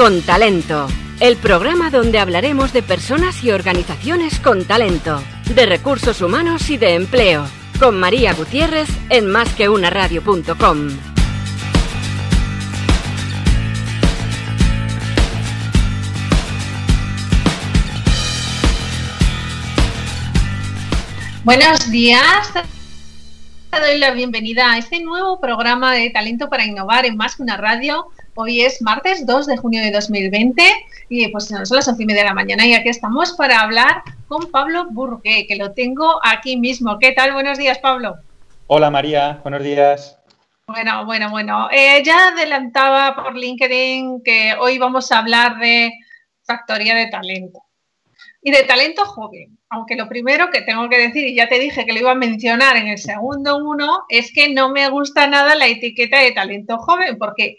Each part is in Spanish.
Con Talento, el programa donde hablaremos de personas y organizaciones con talento, de recursos humanos y de empleo, con María Gutiérrez en másqueunaradio.com. Buenos días. Te doy la bienvenida a este nuevo programa de Talento para Innovar en Más que una Radio. Hoy es martes 2 de junio de 2020 y pues son las 11 y media de la mañana y aquí estamos para hablar con Pablo Burgué, que lo tengo aquí mismo. ¿Qué tal? Buenos días, Pablo. Hola, María. Buenos días. Bueno, bueno, bueno. Eh, ya adelantaba por LinkedIn que hoy vamos a hablar de factoría de talento y de talento joven. Aunque lo primero que tengo que decir, y ya te dije que lo iba a mencionar en el segundo uno, es que no me gusta nada la etiqueta de talento joven, porque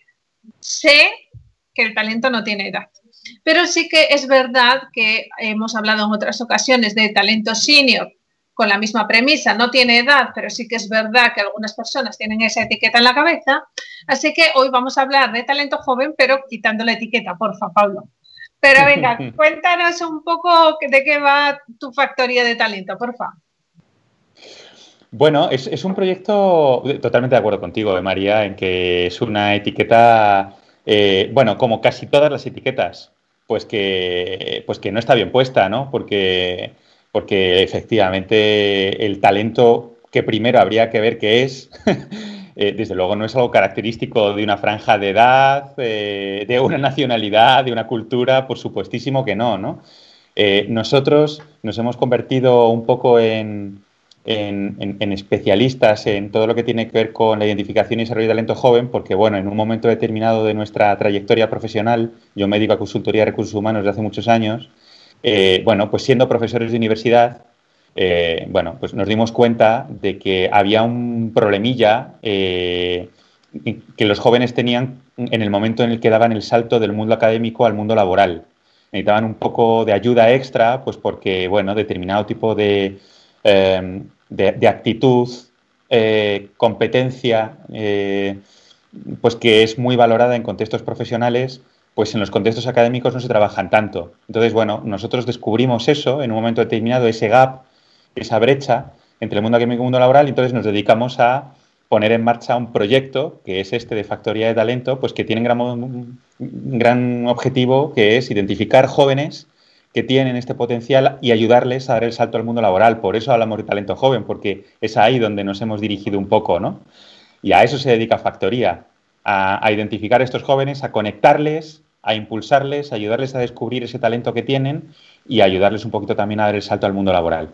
sé que el talento no tiene edad. Pero sí que es verdad que hemos hablado en otras ocasiones de talento senior con la misma premisa, no tiene edad, pero sí que es verdad que algunas personas tienen esa etiqueta en la cabeza. Así que hoy vamos a hablar de talento joven, pero quitando la etiqueta, porfa, Pablo. Pero venga, cuéntanos un poco de qué va tu factoría de talento, por favor. Bueno, es, un proyecto totalmente de acuerdo contigo, eh, María, en que es una etiqueta, eh, bueno, como casi todas las etiquetas, pues que, pues que no está bien puesta, ¿no? Porque, porque efectivamente el talento que primero habría que ver qué es Eh, desde luego no es algo característico de una franja de edad, de una nacionalidad, de una cultura, por supuestísimo que no, ¿no? Nosotros nos hemos convertido un poco en, especialistas en todo lo que tiene que ver con la identificación y desarrollo de talento joven, porque, bueno, en un momento determinado de nuestra trayectoria profesional, yo me dedico a consultoría de recursos humanos desde hace muchos años, bueno, pues siendo profesores de universidad, eh, bueno, pues nos dimos cuenta de que había un problemilla eh, que los jóvenes tenían en el momento en el que daban el salto del mundo académico al mundo laboral. Necesitaban un poco de ayuda extra, pues porque, bueno, determinado tipo de, de, actitud, eh, competencia, pues que es muy valorada en contextos profesionales, pues en los contextos académicos no se trabajan tanto. Entonces, bueno, nosotros descubrimos eso en un momento determinado, ese gap esa brecha entre el mundo académico y el mundo laboral y entonces nos dedicamos a poner en marcha un proyecto que es este de Factoría de Talento, pues que tiene un gran, objetivo que es identificar jóvenes que tienen este potencial y ayudarles a dar el salto al mundo laboral. Por eso hablamos de talento joven, porque es ahí donde nos hemos dirigido un poco, ¿no? Y a eso se dedica Factoría, a, a identificar a estos jóvenes, a conectarles, a impulsarles, a ayudarles a descubrir ese talento que tienen y ayudarles un poquito también a dar el salto al mundo laboral.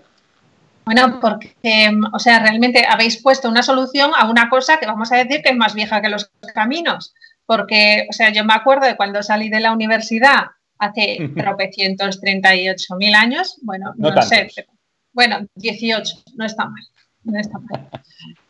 Bueno, porque, o sea, realmente habéis puesto una solución a una cosa que vamos a decir que es más vieja que los caminos. Porque, o sea, yo me acuerdo de cuando salí de la universidad hace tropecientos mil años, bueno, no, sé, bueno, 18, no está mal, no está mal.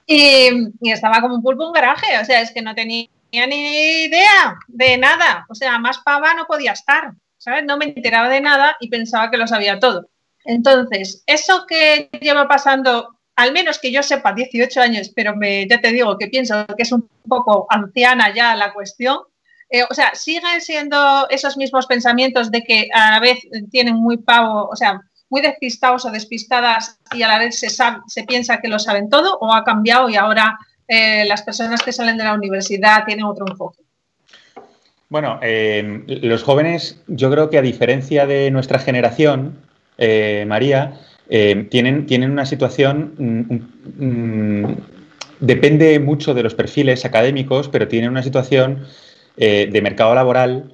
Y, y, estaba como un pulpo en un garaje, o sea, es que no tenía ni idea de nada, o sea, más pava no podía estar, ¿sabes? No me enteraba de nada y pensaba que lo sabía todo. Entonces, eso que lleva pasando, al menos que yo sepa, 18 años, pero me, ya te digo que pienso que es un poco anciana ya la cuestión, eh, o sea, siguen siendo esos mismos pensamientos de que a la vez tienen muy pavo, o sea, muy despistados o despistadas y a la vez se, se piensa que lo saben todo o ha cambiado y ahora eh, las personas que salen de la universidad tienen otro enfoque? Bueno, eh, los jóvenes, yo creo que a diferencia de nuestra generación, María, tienen, tienen una situación, mm, mm, depende mucho de los perfiles académicos, pero tienen una situación eh, de mercado laboral,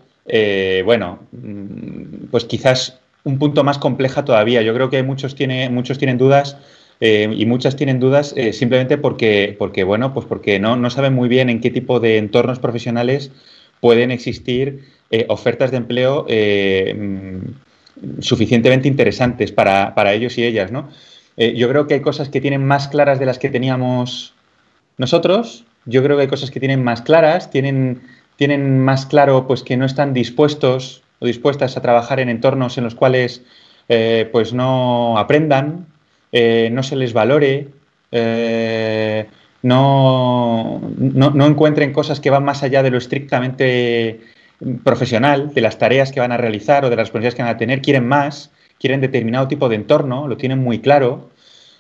bueno, mm, pues quizás un punto más compleja todavía. Yo creo que muchos, tiene, muchos tienen dudas. y muchas tienen dudas simplemente porque, porque, bueno, pues porque no, no, saben muy bien en qué tipo de entornos profesionales pueden existir ofertas de empleo suficientemente interesantes para, ellos y ellas, ¿no? Eh, yo creo que hay cosas que tienen más claras de las que teníamos nosotros. Yo creo que hay cosas que tienen más claras, tienen, tienen más claro pues que no están dispuestos o dispuestas a trabajar en entornos en los cuales eh, pues no aprendan, eh, no se les valore, no, no, no, encuentren cosas que van más allá de lo estrictamente profesional, de las tareas que van a realizar o de las responsabilidades que van a tener, quieren más, quieren determinado tipo de entorno, lo tienen muy claro,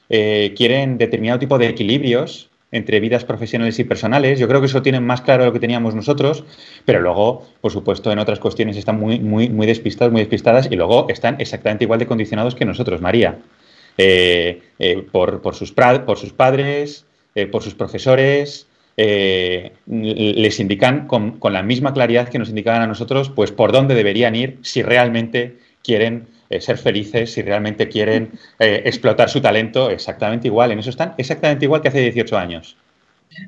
eh, quieren determinado tipo de equilibrios entre vidas profesionales y personales. Yo creo que eso tienen más claro lo que teníamos nosotros, pero luego, por supuesto, en otras cuestiones están muy, muy, muy despistados, muy despistadas y luego están exactamente igual de condicionados que nosotros, María. Eh, eh, por, sus padres, por sus profesores, les indican con, con, la misma claridad que nos indicaban a nosotros, pues por dónde deberían ir si realmente quieren eh, ser felices, si realmente quieren eh, explotar su talento, exactamente igual. En eso están exactamente igual que hace 18 años.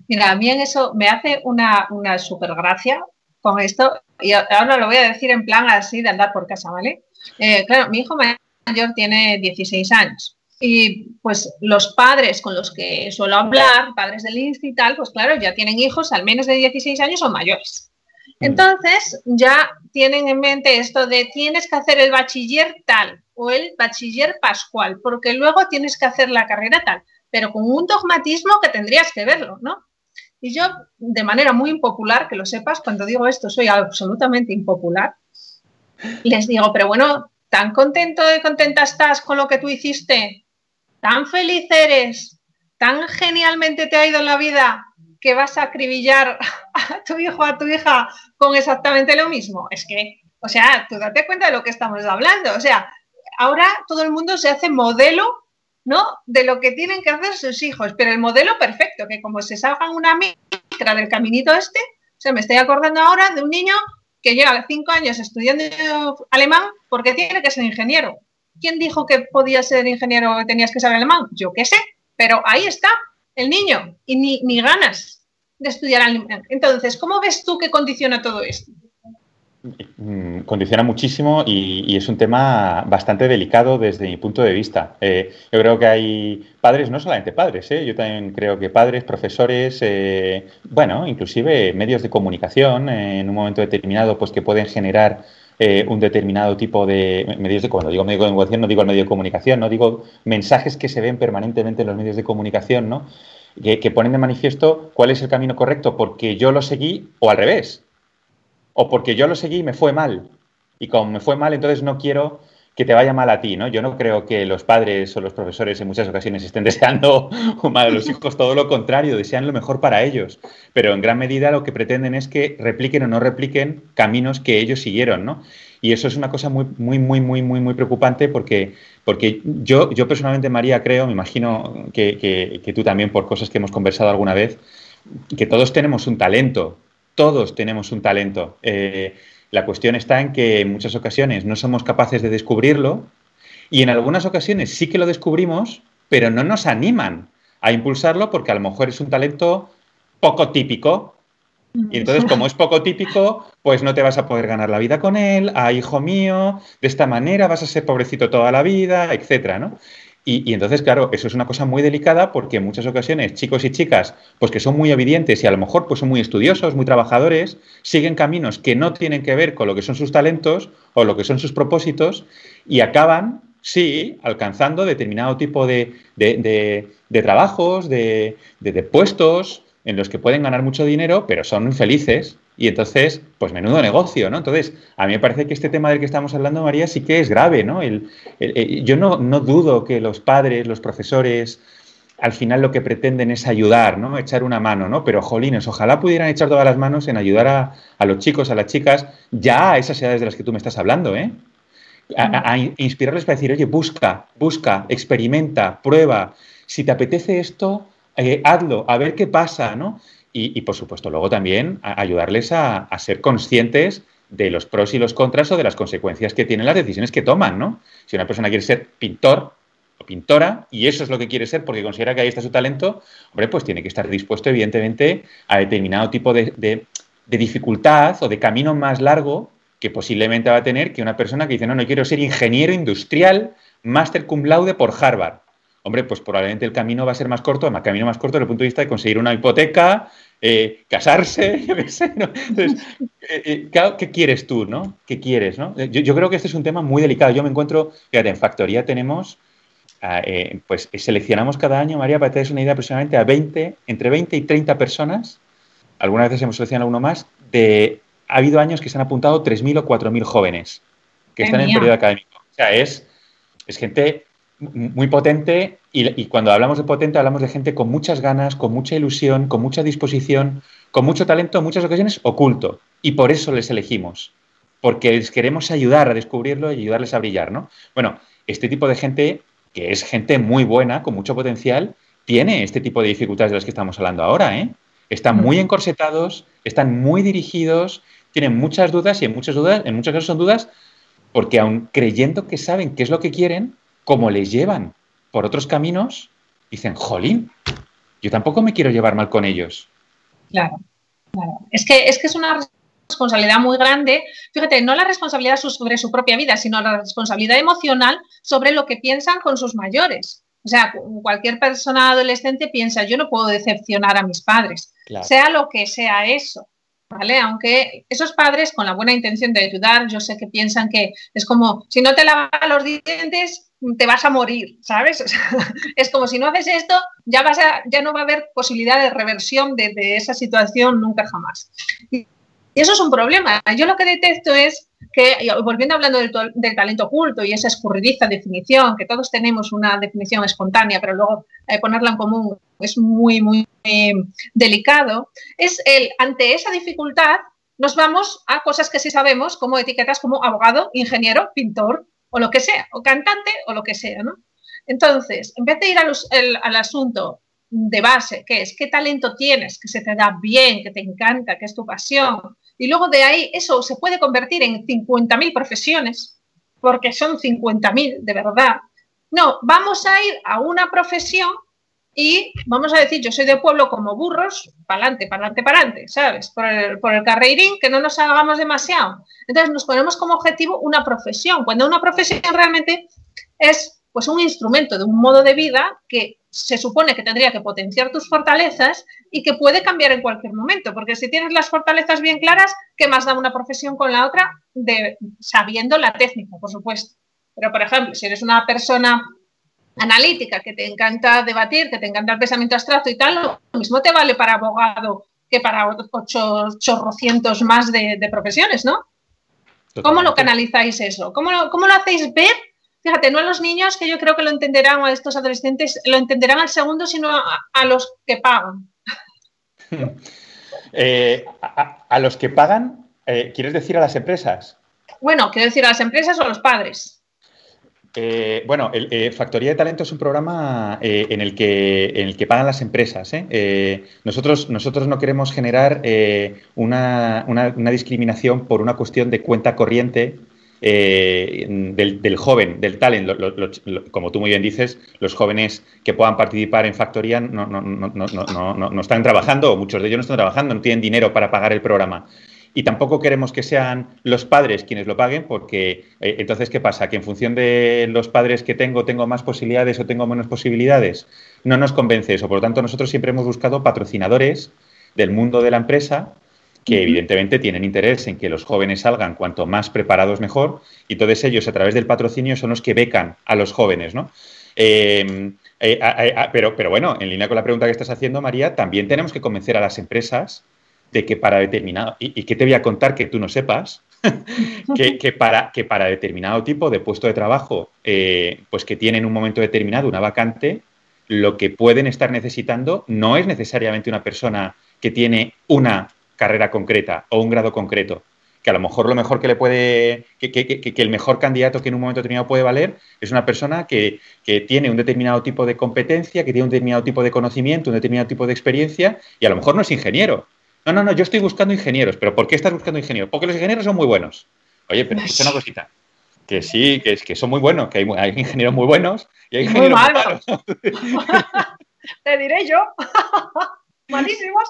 Mira, a mí en eso me hace una, una super gracia con esto, y ahora lo voy a decir en plan así de andar por casa, ¿vale? Eh, claro, mi hijo mayor tiene 16 años y pues los padres con los que suelo hablar, padres del INSTI y tal, pues claro, ya tienen hijos al menos de 16 años o mayores. Mm. Entonces ya tienen en mente esto de tienes que hacer el bachiller tal o el bachiller pascual, porque luego tienes que hacer la carrera tal, pero con un dogmatismo que tendrías que verlo, ¿no? Y yo, de manera muy impopular, que lo sepas, cuando digo esto soy absolutamente impopular, les digo, pero bueno, tan contento y contenta estás con lo que tú hiciste, tan feliz eres, tan genialmente te ha ido en la vida, que vas a acribillar a tu hijo, a tu hija con exactamente lo mismo. Es que, o sea, tú date cuenta de lo que estamos hablando. O sea, ahora todo el mundo se hace modelo, ¿no? De lo que tienen que hacer sus hijos, pero el modelo perfecto, que como se salgan una micra del caminito este, o sea, me estoy acordando ahora de un niño que lleva cinco años estudiando alemán porque tiene que ser ingeniero. ¿Quién dijo que podía ser ingeniero o tenías que saber alemán? Yo qué sé, pero ahí está el niño y ni, ni ganas de estudiar alemán. Entonces, ¿cómo ves tú que condiciona todo esto? Mm, condiciona muchísimo y, es un tema bastante delicado desde mi punto de vista. Eh, yo creo que hay padres, no solamente padres, eh, yo también creo que padres, profesores, eh, bueno, inclusive medios de comunicación en un momento determinado, pues que pueden generar un determinado tipo de medios de cuando digo medio de comunicación no digo el medio de comunicación, no digo mensajes que se ven permanentemente en los medios de comunicación, ¿no? que, ponen de manifiesto cuál es el camino correcto, porque yo lo seguí o al revés, o porque yo lo seguí y me fue mal. Y como me fue mal, entonces no quiero que te vaya mal a ti, ¿no? Yo no creo que los padres o los profesores en muchas ocasiones estén deseando mal a los hijos, todo lo contrario, desean lo mejor para ellos. Pero en gran medida lo que pretenden es que repliquen o no repliquen caminos que ellos siguieron, ¿no? Y eso es una cosa muy, muy, muy, muy, muy, muy preocupante porque, porque yo, yo personalmente, María, creo, me imagino que, que, tú también, por cosas que hemos conversado alguna vez, que todos tenemos un talento, todos tenemos un talento. Eh, la cuestión está en que en muchas ocasiones no somos capaces de descubrirlo y en algunas ocasiones sí que lo descubrimos, pero no nos animan a impulsarlo porque a lo mejor es un talento poco típico, y entonces, como es poco típico, pues no te vas a poder ganar la vida con él, a hijo mío, de esta manera vas a ser pobrecito toda la vida, etcétera, ¿no? Y, entonces, claro, eso es una cosa muy delicada porque en muchas ocasiones chicos y chicas, pues que son muy obedientes y a lo mejor pues son muy estudiosos, muy trabajadores, siguen caminos que no tienen que ver con lo que son sus talentos o lo que son sus propósitos y acaban, sí, alcanzando determinado tipo de, de, de trabajos, de, puestos, en los que pueden ganar mucho dinero, pero son infelices. Y entonces, pues menudo negocio, ¿no? Entonces, a mí me parece que este tema del que estamos hablando, María, sí que es grave, ¿no? yo no, no, dudo que los padres, los profesores, al final lo que pretenden es ayudar, ¿no? Echar una mano, ¿no? Pero, jolines, ojalá pudieran echar todas las manos en ayudar a, a los chicos, a las chicas, ya a esas edades de las que tú me estás hablando, ¿eh? A, a, inspirarles para decir, oye, busca, busca, experimenta, prueba. Si te apetece esto, eh, hazlo, a ver qué pasa, ¿no? Y, por supuesto, luego también ayudarles a, ser conscientes de los pros y los contras o de las consecuencias que tienen las decisiones que toman, ¿no? Si una persona quiere ser pintor o pintora y eso es lo que quiere ser porque considera que ahí está su talento, hombre, pues tiene que estar dispuesto, evidentemente, a determinado tipo de, de dificultad o de camino más largo que posiblemente va a tener que una persona que dice, no, no quiero ser ingeniero industrial, máster cum laude por Harvard hombre, pues probablemente el camino va a ser más corto, el camino más corto desde el punto de vista de conseguir una hipoteca, eh, casarse, yo qué sé, ¿no? Entonces, eh, eh, ¿qué quieres tú, no? ¿Qué quieres, no? Yo, creo que este es un tema muy delicado. Yo me encuentro, fíjate, en Factoría tenemos, pues seleccionamos cada año, María, para que te des una idea, aproximadamente a 20, entre 20 y 30 personas, algunas veces hemos seleccionado uno más, de ha habido años que se han apuntado 3.000 o 4.000 jóvenes que están en el periodo académico. O sea, es, es gente muy potente y, cuando hablamos de potente hablamos de gente con muchas ganas, con mucha ilusión, con mucha disposición, con mucho talento, en muchas ocasiones oculto. Y por eso les elegimos, porque les queremos ayudar a descubrirlo y ayudarles a brillar, ¿no? Bueno, este tipo de gente, que es gente muy buena, con mucho potencial, tiene este tipo de dificultades de las que estamos hablando ahora, ¿eh? Están muy encorsetados, están muy dirigidos, tienen muchas dudas y en muchas dudas, en muchos casos son dudas porque aun creyendo que saben qué es lo que quieren, como les llevan por otros caminos, dicen, jolín, yo tampoco me quiero llevar mal con ellos. Claro, claro. Es que es, que es una responsabilidad muy grande. Fíjate, no la responsabilidad sobre su propia vida, sino la responsabilidad emocional sobre lo que piensan con sus mayores. O sea, cualquier persona adolescente piensa, yo no puedo decepcionar a mis padres, sea lo que sea eso. ¿vale? Aunque esos padres con la buena intención de ayudar, yo sé que piensan que es como, si no te lavas los dientes, te vas a morir, ¿sabes? es como si no haces esto, ya, no va a haber posibilidad de reversión de, esa situación nunca jamás. Y, eso es un problema. Yo lo que detesto es que, volviendo hablando del, talento oculto y esa escurridiza definición, que todos tenemos una definición espontánea, pero luego eh, ponerla en común es muy, muy delicado, es el, ante esa dificultad, nos vamos a cosas que sí sabemos, como etiquetas como abogado, ingeniero, pintor o lo que sea, o cantante o lo que sea, ¿no? Entonces, en vez de ir al asunto de base, que es qué talento tienes, que se te da bien, que te encanta, que es tu pasión, y luego de ahí eso se puede convertir en 50.000 profesiones, porque son 50.000 de verdad. No, vamos a ir a una profesión y vamos a decir, yo soy de pueblo como burros, adelante, para adelante, ¿sabes? Por el, por el carreirín, que no nos hagamos demasiado. Entonces nos ponemos como objetivo una profesión, cuando una profesión realmente es pues un instrumento de un modo de vida que se supone que tendría que potenciar tus fortalezas y que puede cambiar en cualquier momento, porque si tienes las fortalezas bien claras, ¿qué más da una profesión con la otra? De, sabiendo la técnica, por supuesto. Pero, por ejemplo, si eres una persona analítica, que te encanta debatir, que te encanta el pensamiento abstracto y tal, lo mismo te vale para abogado que para ocho, chorrocientos más de, profesiones, ¿no? ¿Cómo lo canalizáis eso? ¿Cómo ¿Cómo lo hacéis ver fíjate, no a los niños que yo creo que lo entenderán o a estos adolescentes, lo entenderán al segundo, sino a, los que pagan. Eh, a, los que pagan, eh, ¿quieres decir a las empresas? Bueno, quiero decir a las empresas o a los padres. Eh, bueno, el, Factoría de Talento es un programa en, el que, en el que pagan las empresas. nosotros, nosotros no queremos generar una, discriminación por una cuestión de cuenta corriente eh, del, joven, del talent. como tú muy bien dices, los jóvenes que puedan participar en Factoría no, no, no, están trabajando, o muchos de ellos no están trabajando, no tienen dinero para pagar el programa. Y tampoco queremos que sean los padres quienes lo paguen, porque eh, entonces, ¿qué pasa? ¿Que en función de los padres que tengo, tengo más posibilidades o tengo menos posibilidades? No nos convence eso. Por lo tanto, nosotros siempre hemos buscado patrocinadores del mundo de la empresa que evidentemente tienen interés en que los jóvenes salgan cuanto más preparados mejor, y todos ellos a través del patrocinio son los que becan a los jóvenes, ¿no? Em, eh, pero, pero bueno, en línea con la pregunta que estás haciendo, María, también tenemos que convencer a las empresas de que para determinado, y, que te voy a contar que tú no sepas, que, para, que para determinado tipo de puesto de trabajo, eh, pues que tienen un momento determinado una vacante, lo que pueden estar necesitando no es necesariamente una persona que tiene una carrera concreta o un grado concreto, que a lo mejor lo mejor que le puede, que, el mejor candidato que en un momento determinado puede valer es una persona que, tiene un determinado tipo de competencia, que tiene un determinado tipo de conocimiento, un determinado tipo de experiencia y a lo mejor no es ingeniero. No, no, no, yo estoy buscando ingenieros, pero ¿por qué estás buscando ingenieros? Porque los ingenieros son muy buenos. Oye, pero es una cosita. Que sí, que, es, que son muy buenos, que hay, hay ingenieros muy buenos y hay ingenieros muy malos. Te diré yo. Malísimos.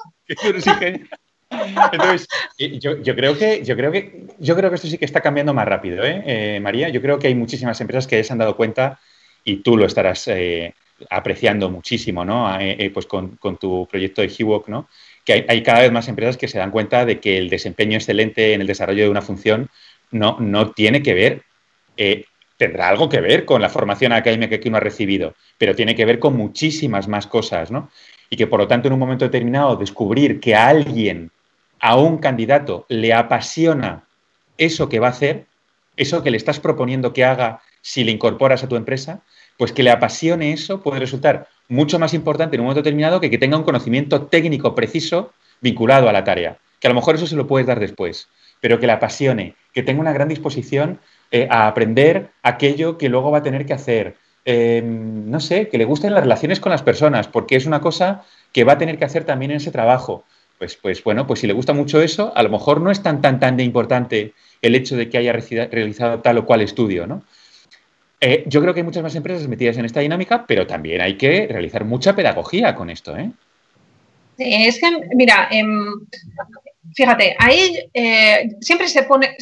Entonces, yo, creo que, yo, creo que, yo creo que esto sí que está cambiando más rápido, ¿eh? ¿eh? María. Yo creo que hay muchísimas empresas que se han dado cuenta y tú lo estarás eh, apreciando muchísimo, ¿no? Eh, pues con, tu proyecto de HeWalk, ¿no? Que hay, cada vez más empresas que se dan cuenta de que el desempeño excelente en el desarrollo de una función no, no tiene que ver, tendrá algo que ver con la formación académica que uno ha recibido, pero tiene que ver con muchísimas más cosas, ¿no? Y que por lo tanto en un momento determinado descubrir que alguien a un candidato le apasiona eso que va a hacer, eso que le estás proponiendo que haga si le incorporas a tu empresa, pues que le apasione eso puede resultar mucho más importante en un momento determinado que que tenga un conocimiento técnico preciso vinculado a la tarea. Que a lo mejor eso se lo puedes dar después, pero que le apasione, que tenga una gran disposición eh, a aprender aquello que luego va a tener que hacer. Em, no sé, que le gusten las relaciones con las personas, porque es una cosa que va a tener que hacer también en ese trabajo. Pues, pues bueno, pues si le gusta mucho eso, a lo mejor no es tan, tan, tan de importante el hecho de que haya realizado tal o cual estudio, ¿no? Eh, yo creo que hay muchas más empresas metidas en esta dinámica, pero también hay que realizar mucha pedagogía con esto. ¿eh? es que, mira, em, fíjate, ahí eh, siempre se pone,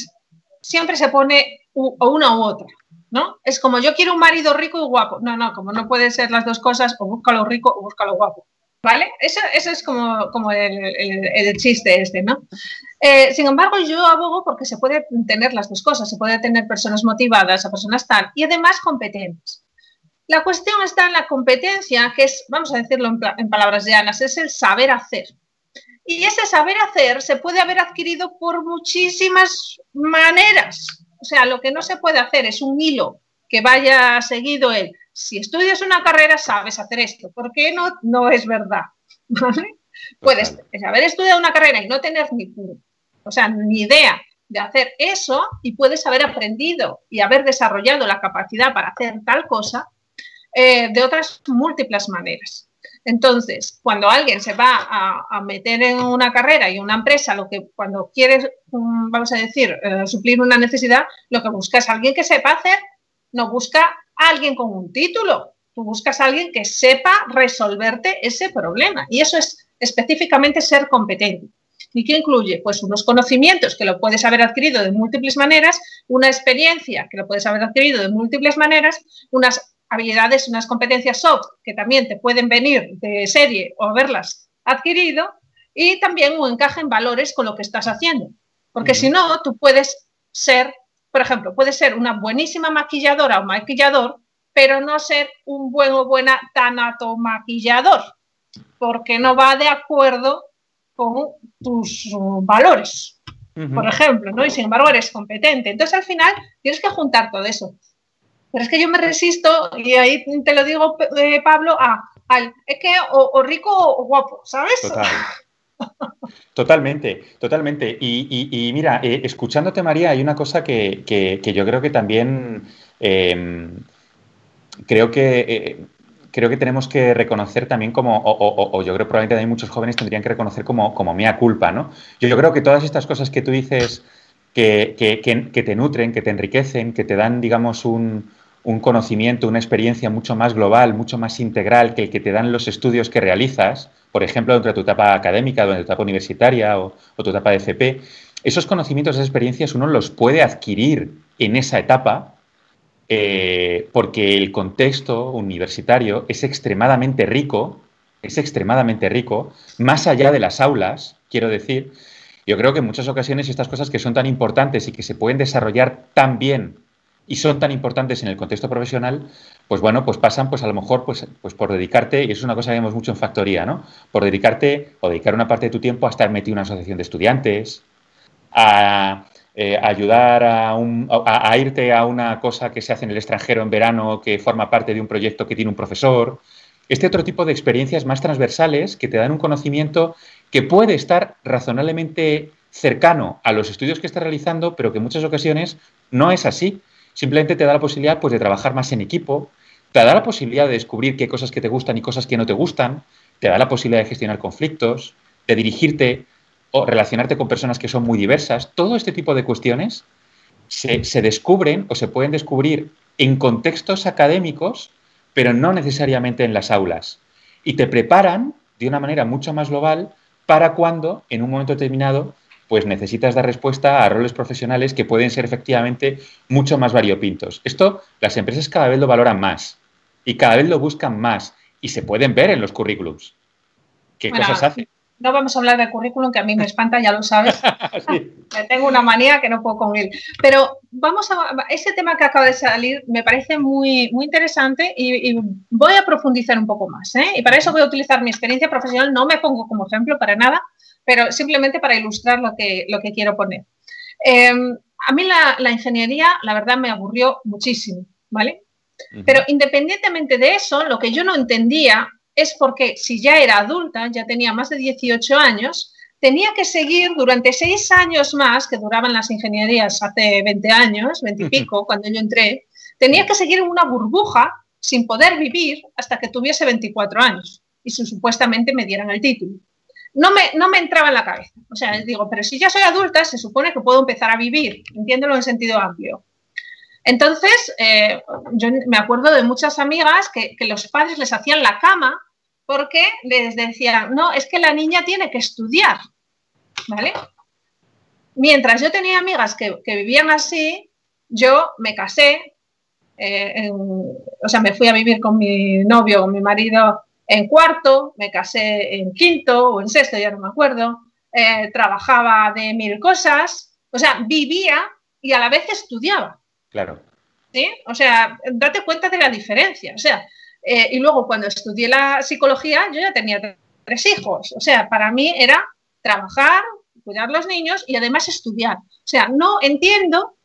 siempre se pone una u otra. ¿No? Es como yo quiero un marido rico y guapo. No, no, como no puede ser las dos cosas, o búscalo rico o búscalo guapo. ¿Vale? Eso, es como, como el, chiste este, ¿no? Eh, sin embargo, yo abogo porque se puede tener las dos cosas, se puede tener personas motivadas a personas tal y además competentes. La cuestión está en la competencia, que es, vamos a decirlo en, en palabras llanas, es el saber hacer. Y ese saber hacer se puede haber adquirido por muchísimas maneras. O sea, lo que no se puede hacer es un hilo que vaya seguido el si estudias una carrera sabes hacer esto. ¿Por qué no? No es verdad. Puedes haber estudiado una carrera y no tener ni, o sea, ni idea de hacer eso y puedes haber aprendido y haber desarrollado la capacidad para hacer tal cosa eh, de otras múltiples maneras. Entonces, cuando alguien se va a, meter en una carrera y una empresa, lo que cuando quieres, mm, vamos a decir, eh, suplir una necesidad, lo que busca es alguien que sepa hacer, no busca alguien con un título, tú buscas a alguien que sepa resolverte ese problema. Y eso es específicamente ser competente. ¿Y qué incluye? Pues unos conocimientos que lo puedes haber adquirido de múltiples maneras, una experiencia que lo puedes haber adquirido de múltiples maneras, unas habilidades, unas competencias soft que también te pueden venir de serie o haberlas adquirido y también un encaje en valores con lo que estás haciendo. Porque si no, tú puedes ser por ejemplo, puede ser una buenísima maquilladora o maquillador, pero no ser un buen o buena tanatomaquillador, porque no va de acuerdo con tus valores, por ejemplo, ¿no? Y sin embargo eres competente. Entonces al final tienes que juntar todo eso. Pero es que yo me resisto, y ahí te lo digo, eh, Pablo, a, al, es que o, rico o guapo, ¿sabes? Totalmente, totalmente. Y, mira, eh, escuchándote, María, hay una cosa que, yo creo que también em, creo que eh, creo que tenemos que reconocer también como, o, yo creo probablemente hay muchos jóvenes tendrían que reconocer como, como mea culpa, ¿no? Yo, yo creo que todas estas cosas que tú dices que, que te nutren, que te enriquecen, que te dan, digamos, un, un conocimiento, una experiencia mucho más global, mucho más integral que el que te dan los estudios que realizas, por ejemplo, dentro de tu etapa académica, de tu etapa universitaria o, tu etapa de FP, esos conocimientos, esas experiencias, uno los puede adquirir en esa etapa eh, porque el contexto universitario es extremadamente rico, es extremadamente rico, más allá de las aulas, quiero decir. Yo creo que en muchas ocasiones estas cosas que son tan importantes y que se pueden desarrollar tan bien y son tan importantes en el contexto profesional, pues bueno, pues pasan pues a lo mejor pues, pues por dedicarte, y eso es una cosa que vemos mucho en factoría, ¿no? Por dedicarte o dedicar una parte de tu tiempo a estar metido en una asociación de estudiantes, a, eh, ayudar a, un, a, irte a una cosa que se hace en el extranjero en verano que forma parte de un proyecto que tiene un profesor. Este otro tipo de experiencias más transversales que te dan un conocimiento que puede estar razonablemente cercano a los estudios que estás realizando, pero que en muchas ocasiones no es así Simplemente te da la posibilidad pues, de trabajar más en equipo, te da la posibilidad de descubrir qué cosas que te gustan y cosas que no te gustan, te da la posibilidad de gestionar conflictos, de dirigirte o relacionarte con personas que son muy diversas. Todo este tipo de cuestiones se, se descubren o se pueden descubrir en contextos académicos, pero no necesariamente en las aulas. Y te preparan de una manera mucho más global para cuando, en un momento determinado, pues necesitas dar respuesta a roles profesionales que pueden ser efectivamente mucho más variopintos. Esto las empresas cada vez lo valoran más y cada vez lo buscan más y se pueden ver en los currículums. ¿Qué cosas hacen? No vamos a hablar de currículum, que a mí me espanta, ya lo sabes. Tengo una manía que no puedo con él. Pero vamos a. Ese tema que acaba de salir me parece muy, muy interesante y, voy a profundizar un poco más. ¿eh? Y para eso voy a utilizar mi experiencia profesional. No me pongo como ejemplo para nada, pero simplemente para ilustrar lo que, lo que quiero poner. Em, a mí la, ingeniería, la verdad, me aburrió muchísimo, ¿vale? Pero independientemente de eso, lo que yo no entendía es porque si ya era adulta, ya tenía más de 18 años, tenía que seguir durante seis años más, que duraban las ingenierías hace 20 años, 20 y pico, cuando yo entré, tenía que seguir en una burbuja sin poder vivir hasta que tuviese 24 años y supuestamente me dieran el título no me, no me entraba en la cabeza. O sea, digo, pero si ya soy adulta, se supone que puedo empezar a vivir, entiéndelo en sentido amplio. Entonces, eh, yo me acuerdo de muchas amigas que, los padres les hacían la cama porque les decían, no, es que la niña tiene que estudiar, ¿vale? Mientras yo tenía amigas que, vivían así, yo me casé, eh, o sea, me fui a vivir con mi novio, con mi marido en cuarto, me casé en quinto o en sexto, ya no me acuerdo, eh, trabajaba de mil cosas, o sea, vivía y a la vez estudiaba. Claro. ¿Sí? O sea, date cuenta de la diferencia. O sea, eh, y luego cuando estudié la psicología, yo ya tenía tres hijos. O sea, para mí era trabajar, cuidar los niños y además estudiar. O sea, no entiendo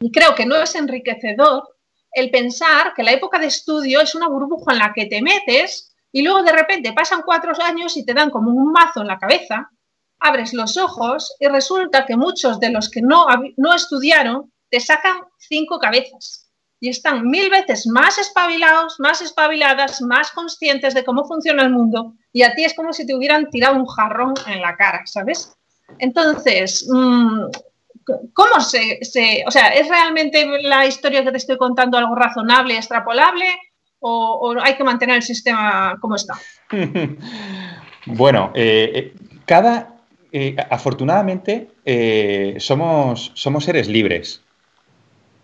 y creo que no es enriquecedor el pensar que la época de estudio es una burbuja en la que te metes y luego de repente pasan cuatro años y te dan como un mazo en la cabeza, abres los ojos y resulta que muchos de los que no, no estudiaron te sacan cinco cabezas y están mil veces más espabilados, más espabiladas, más conscientes de cómo funciona el mundo y a ti es como si te hubieran tirado un jarrón en la cara, ¿sabes? Entonces, mm, ¿cómo se, o sea, es realmente la historia que te estoy contando algo razonable, extrapolable? O, hay que mantener el sistema como está? bueno, eh, eh, cada, eh, afortunadamente, somos, somos seres libres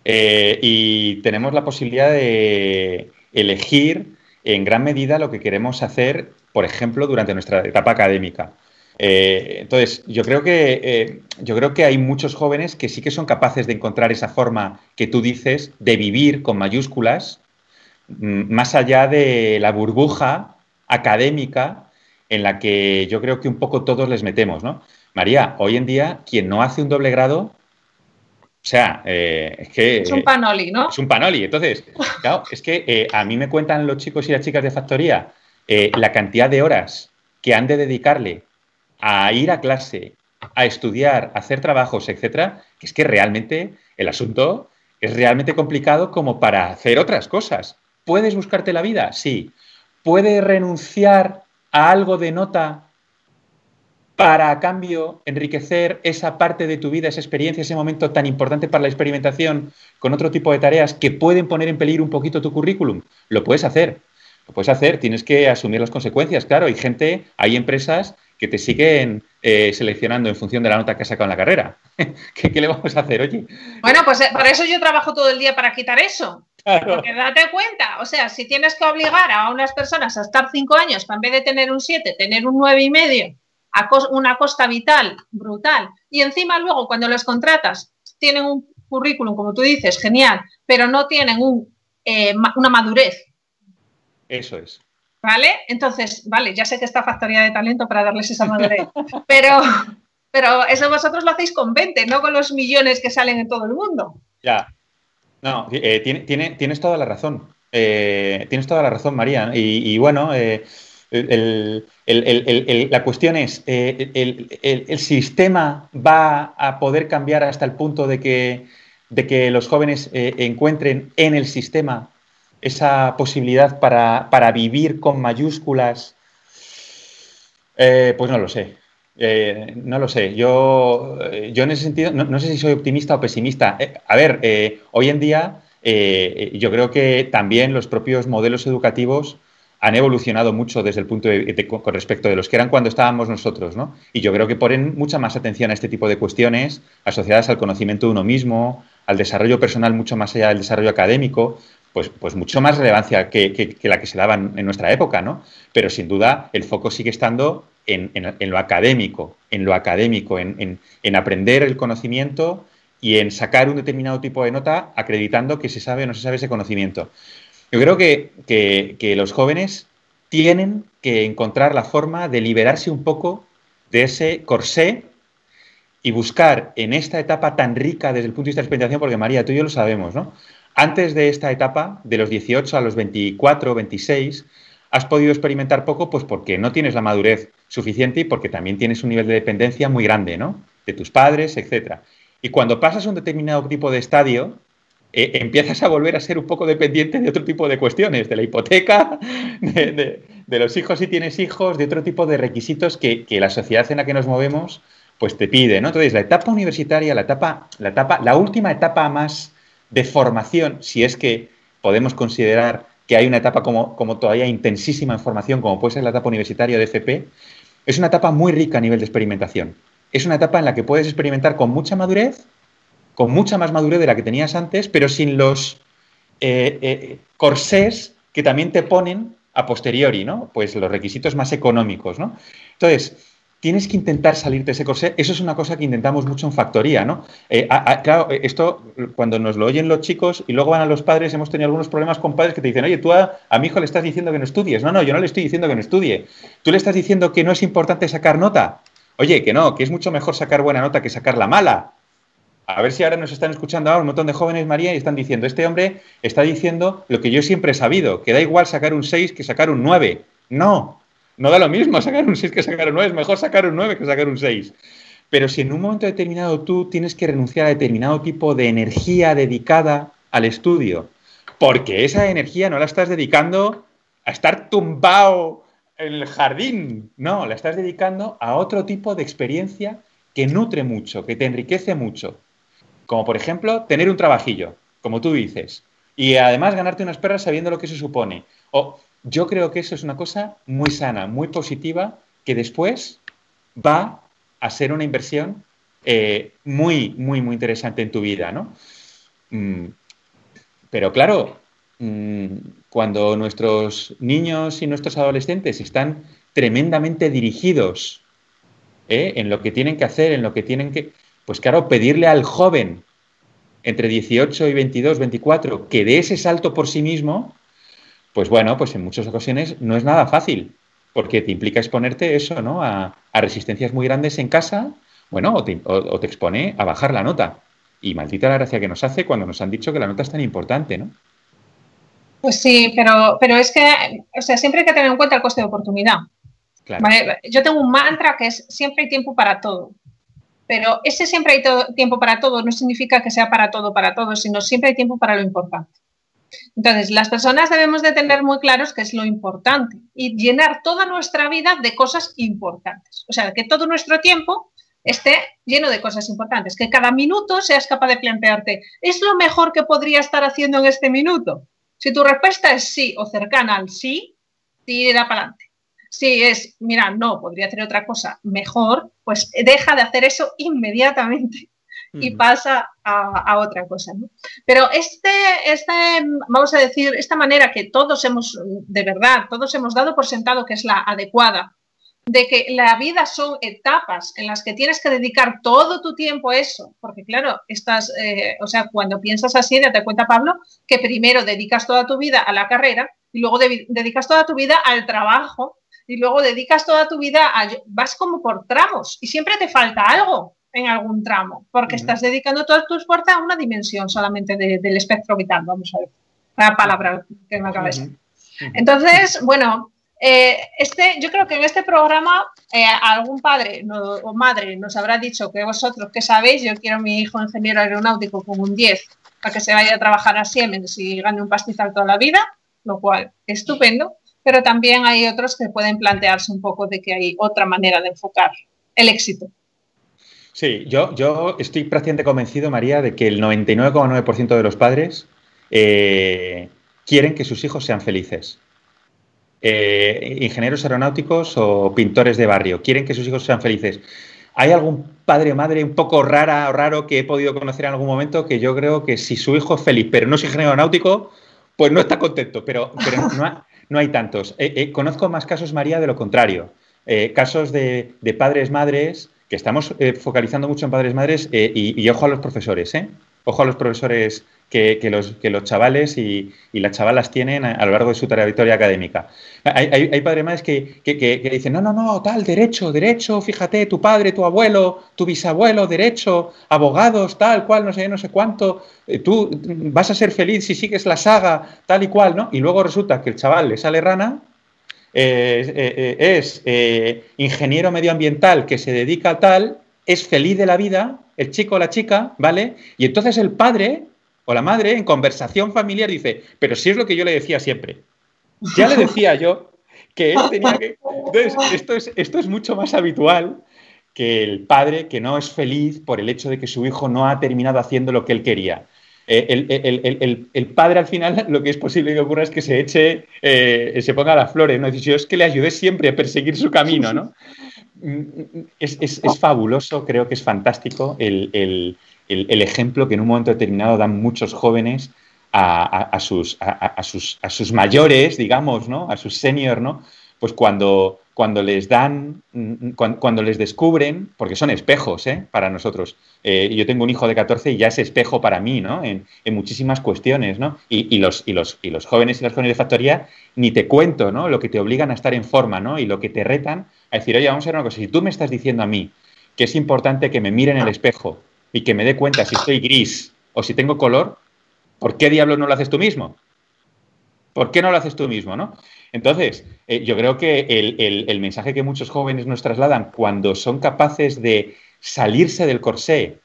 y tenemos la posibilidad de elegir en gran medida lo que queremos hacer, por ejemplo, durante nuestra etapa académica. entonces, yo creo, que, yo creo que hay muchos jóvenes que sí que son capaces de encontrar esa forma que tú dices de vivir con mayúsculas más allá de la burbuja académica en la que yo creo que un poco todos les metemos, ¿no? María, hoy en día, quien no hace un doble grado, o sea, eh, es que... Es un panoli, ¿no? Es un panoli. Entonces, claro, es que eh, a mí me cuentan los chicos y las chicas de factoría eh, la cantidad de horas que han de dedicarle a ir a clase, a estudiar, a hacer trabajos, etcétera, que es que realmente el asunto es realmente complicado como para hacer otras cosas. ¿Puedes buscarte la vida? Sí. ¿Puedes renunciar a algo de nota para a cambio enriquecer esa parte de tu vida, esa experiencia, ese momento tan importante para la experimentación con otro tipo de tareas que pueden poner en peligro un poquito tu currículum? Lo puedes hacer. Lo puedes hacer, tienes que asumir las consecuencias. Claro, hay gente, hay empresas que te siguen eh, seleccionando en función de la nota que has sacado en la carrera. ¿Qué, le vamos a hacer, oye? Bueno, pues eh, para eso yo trabajo todo el día para quitar eso. Porque date cuenta, o sea, si tienes que obligar a unas personas a estar cinco años para en vez de tener un siete, tener un nueve y medio, a una costa vital brutal, y encima luego cuando los contratas tienen un currículum, como tú dices, genial, pero no tienen un, eh, una madurez. Eso es. ¿Vale? Entonces, vale, ya sé que está factoría de talento para darles esa madurez, pero, pero eso vosotros lo hacéis con 20, no con los millones que salen en todo el mundo. Ya, no, eh, tiene, tienes toda la razón. Eh, tienes toda la razón, María. Y, bueno, eh, la cuestión es, el, sistema va a poder cambiar hasta el punto de que, de que los jóvenes encuentren en el sistema esa posibilidad para, para vivir con mayúsculas? pues no lo sé. Eh, no lo sé, yo, yo en ese sentido no, sé si soy optimista o pesimista. Eh, a ver, eh, hoy en día yo creo que también los propios modelos educativos han evolucionado mucho desde el punto de, con respecto de los que eran cuando estábamos nosotros, ¿no? Y yo creo que ponen mucha más atención a este tipo de cuestiones asociadas al conocimiento de uno mismo, al desarrollo personal mucho más allá del desarrollo académico, pues, pues mucho más relevancia que, que la que se daba en nuestra época, ¿no? Pero sin duda el foco sigue estando en, lo académico, en lo académico, en, aprender el conocimiento y en sacar un determinado tipo de nota acreditando que se sabe o no se sabe ese conocimiento. Yo creo que, los jóvenes tienen que encontrar la forma de liberarse un poco de ese corsé y buscar en esta etapa tan rica desde el punto de vista de la experimentación, porque María, tú y yo lo sabemos, ¿no? Antes de esta etapa, de los 18 a los 24, 26, has podido experimentar poco, pues porque no tienes la madurez suficiente y porque también tienes un nivel de dependencia muy grande, ¿no? De tus padres, etcétera. Y cuando pasas un determinado tipo de estadio, eh, empiezas a volver a ser un poco dependiente de otro tipo de cuestiones, de la hipoteca, de, los hijos si tienes hijos, de otro tipo de requisitos que, que, la sociedad en la que nos movemos pues te pide, ¿no? Entonces, la etapa universitaria, la etapa, la etapa, la última etapa más de formación, si es que podemos considerar que hay una etapa como, como todavía intensísima en formación, como puede ser la etapa universitaria de FP, es una etapa muy rica a nivel de experimentación. Es una etapa en la que puedes experimentar con mucha madurez con mucha más madurez de la que tenías antes, pero sin los eh, eh, corsés que también te ponen a posteriori, ¿no? Pues los requisitos más económicos, ¿no? Entonces, tienes que intentar salir de ese corsé. Eso es una cosa que intentamos mucho en factoría, ¿no? Eh, claro, esto cuando nos lo oyen los chicos y luego van a los padres, hemos tenido algunos problemas con padres que te dicen, oye, tú a, a, mi hijo le estás diciendo que no estudies. No, no, yo no le estoy diciendo que no estudie. Tú le estás diciendo que no es importante sacar nota. Oye, que no, que es mucho mejor sacar buena nota que sacar la mala. A ver si ahora nos están escuchando ahora un montón de jóvenes, María, y están diciendo, este hombre está diciendo lo que yo siempre he sabido, que da igual sacar un 6 que sacar un 9. No, no da lo mismo sacar un 6 que sacar un 9, es mejor sacar un 9 que sacar un 6. Pero si en un momento determinado tú tienes que renunciar a determinado tipo de energía dedicada al estudio, porque esa energía no la estás dedicando a estar tumbado en el jardín, no, la estás dedicando a otro tipo de experiencia que nutre mucho, que te enriquece mucho, como por ejemplo, tener un trabajillo, como tú dices, y además ganarte unas perras sabiendo lo que eso supone. Yo creo que eso es una cosa muy sana, muy positiva, que después va a ser una inversión eh, muy, muy, muy interesante en tu vida, ¿no? Mm, pero claro, mm, cuando nuestros niños y nuestros adolescentes están tremendamente dirigidos ¿eh? en lo que tienen que hacer, en lo que tienen que pues claro, pedirle al joven entre 18 y 22, 24 que dé ese salto por sí mismo, pues bueno, pues en muchas ocasiones no es nada fácil, porque te implica exponerte eso, ¿no? A, resistencias muy grandes en casa, bueno, o te, expone a bajar la nota. Y maldita la gracia que nos hace cuando nos han dicho que la nota es tan importante, ¿no? Pues sí, pero, pero es que, o sea, siempre hay que tener en cuenta el coste de oportunidad. Yo tengo un mantra que es siempre hay tiempo para todo. Pero ese siempre hay tiempo para todo no significa que sea para todo, para todo, sino siempre hay tiempo para lo importante. Entonces, las personas debemos de tener muy claros qué es lo importante y llenar toda nuestra vida de cosas importantes. O sea, que todo nuestro tiempo esté lleno de cosas importantes, que cada minuto seas capaz de plantearte, ¿es lo mejor que podría estar haciendo en este minuto? Si tu respuesta es sí o cercana al sí, tira para adelante. Si es, mira, no, podría hacer otra cosa mejor, pues deja de hacer eso inmediatamente y pasa a, otra cosa. Pero este, este, vamos a decir, esta manera que todos hemos, de verdad, todos hemos dado por sentado que es la adecuada, de que la vida son etapas en las que tienes que dedicar todo tu tiempo a eso, porque claro, estás, eh, o sea, cuando piensas así, te cuenta Pablo, que primero dedicas toda tu vida a la carrera y luego dedicas toda tu vida al trabajo y luego dedicas toda tu vida a... vas como por tramos y siempre te falta algo en algún tramo, porque estás dedicando toda tu esfuerzo a una dimensión solamente del espectro vital, vamos a ver, la palabra que me acaba de Entonces, bueno, eh, este, yo creo que en este programa eh, algún padre o madre nos habrá dicho que vosotros, que sabéis, yo quiero a mi hijo ingeniero aeronáutico con un 10 para que se vaya a trabajar a Siemens y gane un pastizal toda la vida, lo cual, estupendo pero también hay otros que pueden plantearse un poco de que hay otra manera de enfocar el éxito. Sí, yo, yo estoy prácticamente convencido, María, de que el 99,9% de los padres eh, quieren que sus hijos sean felices. Eh, ingenieros aeronáuticos o pintores de barrio, quieren que sus hijos sean felices. ¿Hay algún padre o madre un poco rara o raro que he podido conocer en algún momento que yo creo que si su hijo es feliz pero no es ingeniero aeronáutico, pues no está contento? Pero, no, no hay tantos. Eh, conozco más casos, María, de lo contrario. Casos de, padres, madres, que estamos focalizando mucho en padres, madres, y, ojo a los profesores, ¿eh? Ojo a los profesores que, los, que los chavales y, las chavalas tienen a, lo largo de su trayectoria académica. Hay, hay, padres más que, que, dicen, no, no, no, tal, derecho, derecho, fíjate, tu padre, tu abuelo, tu bisabuelo, derecho, abogados, tal cual, no sé, no sé cuánto, eh, tú vas a ser feliz si sigues la saga, tal y cual, ¿no? Y luego resulta que el chaval le sale rana eh, es ingeniero medioambiental que se dedica a tal, es feliz de la vida, el chico o la chica, ¿vale? Y entonces el padre o la madre en conversación familiar dice, pero si es lo que yo le decía siempre. Ya le decía yo que él tenía que... Entonces, esto es, esto es mucho más habitual que el padre que no es feliz por el hecho de que su hijo no ha terminado haciendo lo que él quería. Eh, el, padre al final lo que es posible que ocurra es que se eche, eh, se ponga las flores, ¿no? Dice, yo es que le ayudé siempre a perseguir su camino, ¿no? Es, es, es fabuloso, creo que es fantástico el, el, ejemplo que en un momento determinado dan muchos jóvenes a, sus, a, sus, a sus mayores, digamos, ¿no? A sus seniors, ¿no? Pues cuando, cuando les dan, cuando, les descubren, porque son espejos ¿eh? para nosotros. Eh, yo tengo un hijo de 14 y ya es espejo para mí, ¿no? En, muchísimas cuestiones, ¿no? Y, los, y, los, y los jóvenes y las jóvenes de factoría, ni te cuento, ¿no? Lo que te obligan a estar en forma, ¿no? Y lo que te retan a decir, oye, vamos a ver una cosa, si tú me estás diciendo a mí que es importante que me mire en el espejo y que me dé cuenta si estoy gris o si tengo color, ¿por qué diablos no lo haces tú mismo? ¿Por qué no lo haces tú mismo? ¿no? Entonces, eh, yo creo que el, mensaje que muchos jóvenes nos trasladan cuando son capaces de salirse del corsé,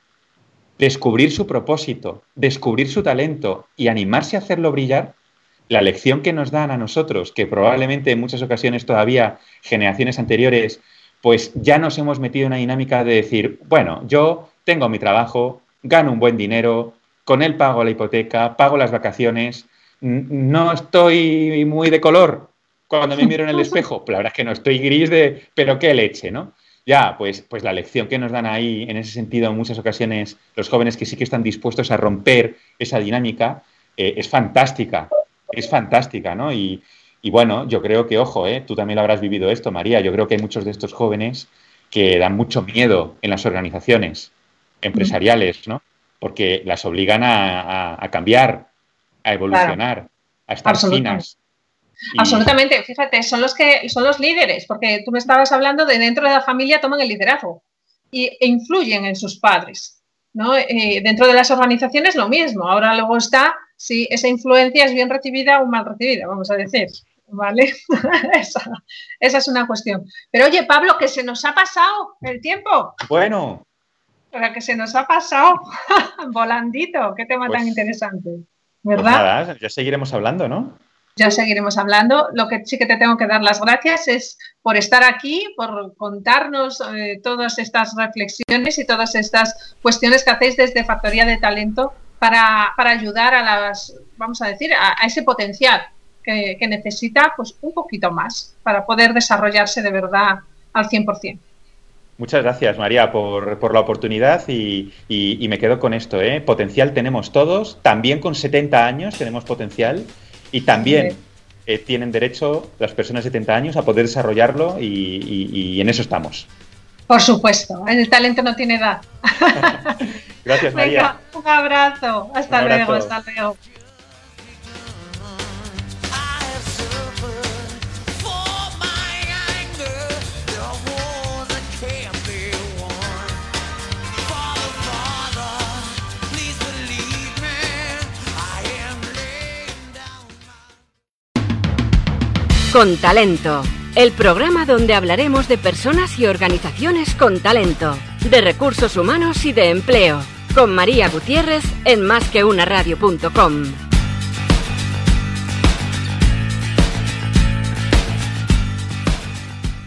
descubrir su propósito, descubrir su talento y animarse a hacerlo brillar, la lección que nos dan a nosotros, que probablemente en muchas ocasiones todavía generaciones anteriores, pues ya nos hemos metido en una dinámica de decir, bueno, yo tengo mi trabajo, gano un buen dinero, con él pago la hipoteca, pago las vacaciones, no estoy muy de color cuando me miro en el espejo, la verdad es que no estoy gris de, pero qué leche, ¿no? Ya, pues, pues la lección que nos dan ahí, en ese sentido, en muchas ocasiones, los jóvenes que sí que están dispuestos a romper esa dinámica, eh, es fantástica, es fantástica, ¿no? Y, bueno, yo creo que, ojo, ¿eh? tú también lo habrás vivido esto, María, yo creo que hay muchos de estos jóvenes que dan mucho miedo en las organizaciones empresariales, ¿no? Porque las obligan a, cambiar, a evolucionar, a estar finas. Absolutamente, fíjate, son los que son los líderes, porque tú me estabas hablando de dentro de la familia toman el liderazgo y, e influyen en sus padres. ¿no? Eh, dentro de las organizaciones lo mismo. Ahora luego está si esa influencia es bien recibida o mal recibida, vamos a decir. ¿Vale? esa, esa, es una cuestión. Pero oye, Pablo, que se nos ha pasado el tiempo. Bueno, para que se nos ha pasado volandito. Qué tema tan pues, Pues ¿Verdad? ya seguiremos hablando, ¿no? Ya seguiremos hablando. Lo que sí que te tengo que dar las gracias es por estar aquí, por contarnos eh, todas estas reflexiones y todas estas cuestiones que hacéis desde Factoría de Talento para, ayudar a las, vamos a decir, a, ese potencial que, que, necesita pues un poquito más para poder desarrollarse de verdad al 100%. Muchas gracias, María, por, la oportunidad y, me quedo con esto. ¿eh? Potencial tenemos todos, también con 70 años tenemos potencial y también eh, tienen derecho las personas de 70 años a poder desarrollarlo y, en eso estamos. Por supuesto, el talento no tiene edad. gracias, María. un abrazo. Hasta luego, hasta luego. Con Talento, el programa donde hablaremos de personas y organizaciones con talento, de recursos humanos y de empleo, con María Gutiérrez en másqueunaradio.com.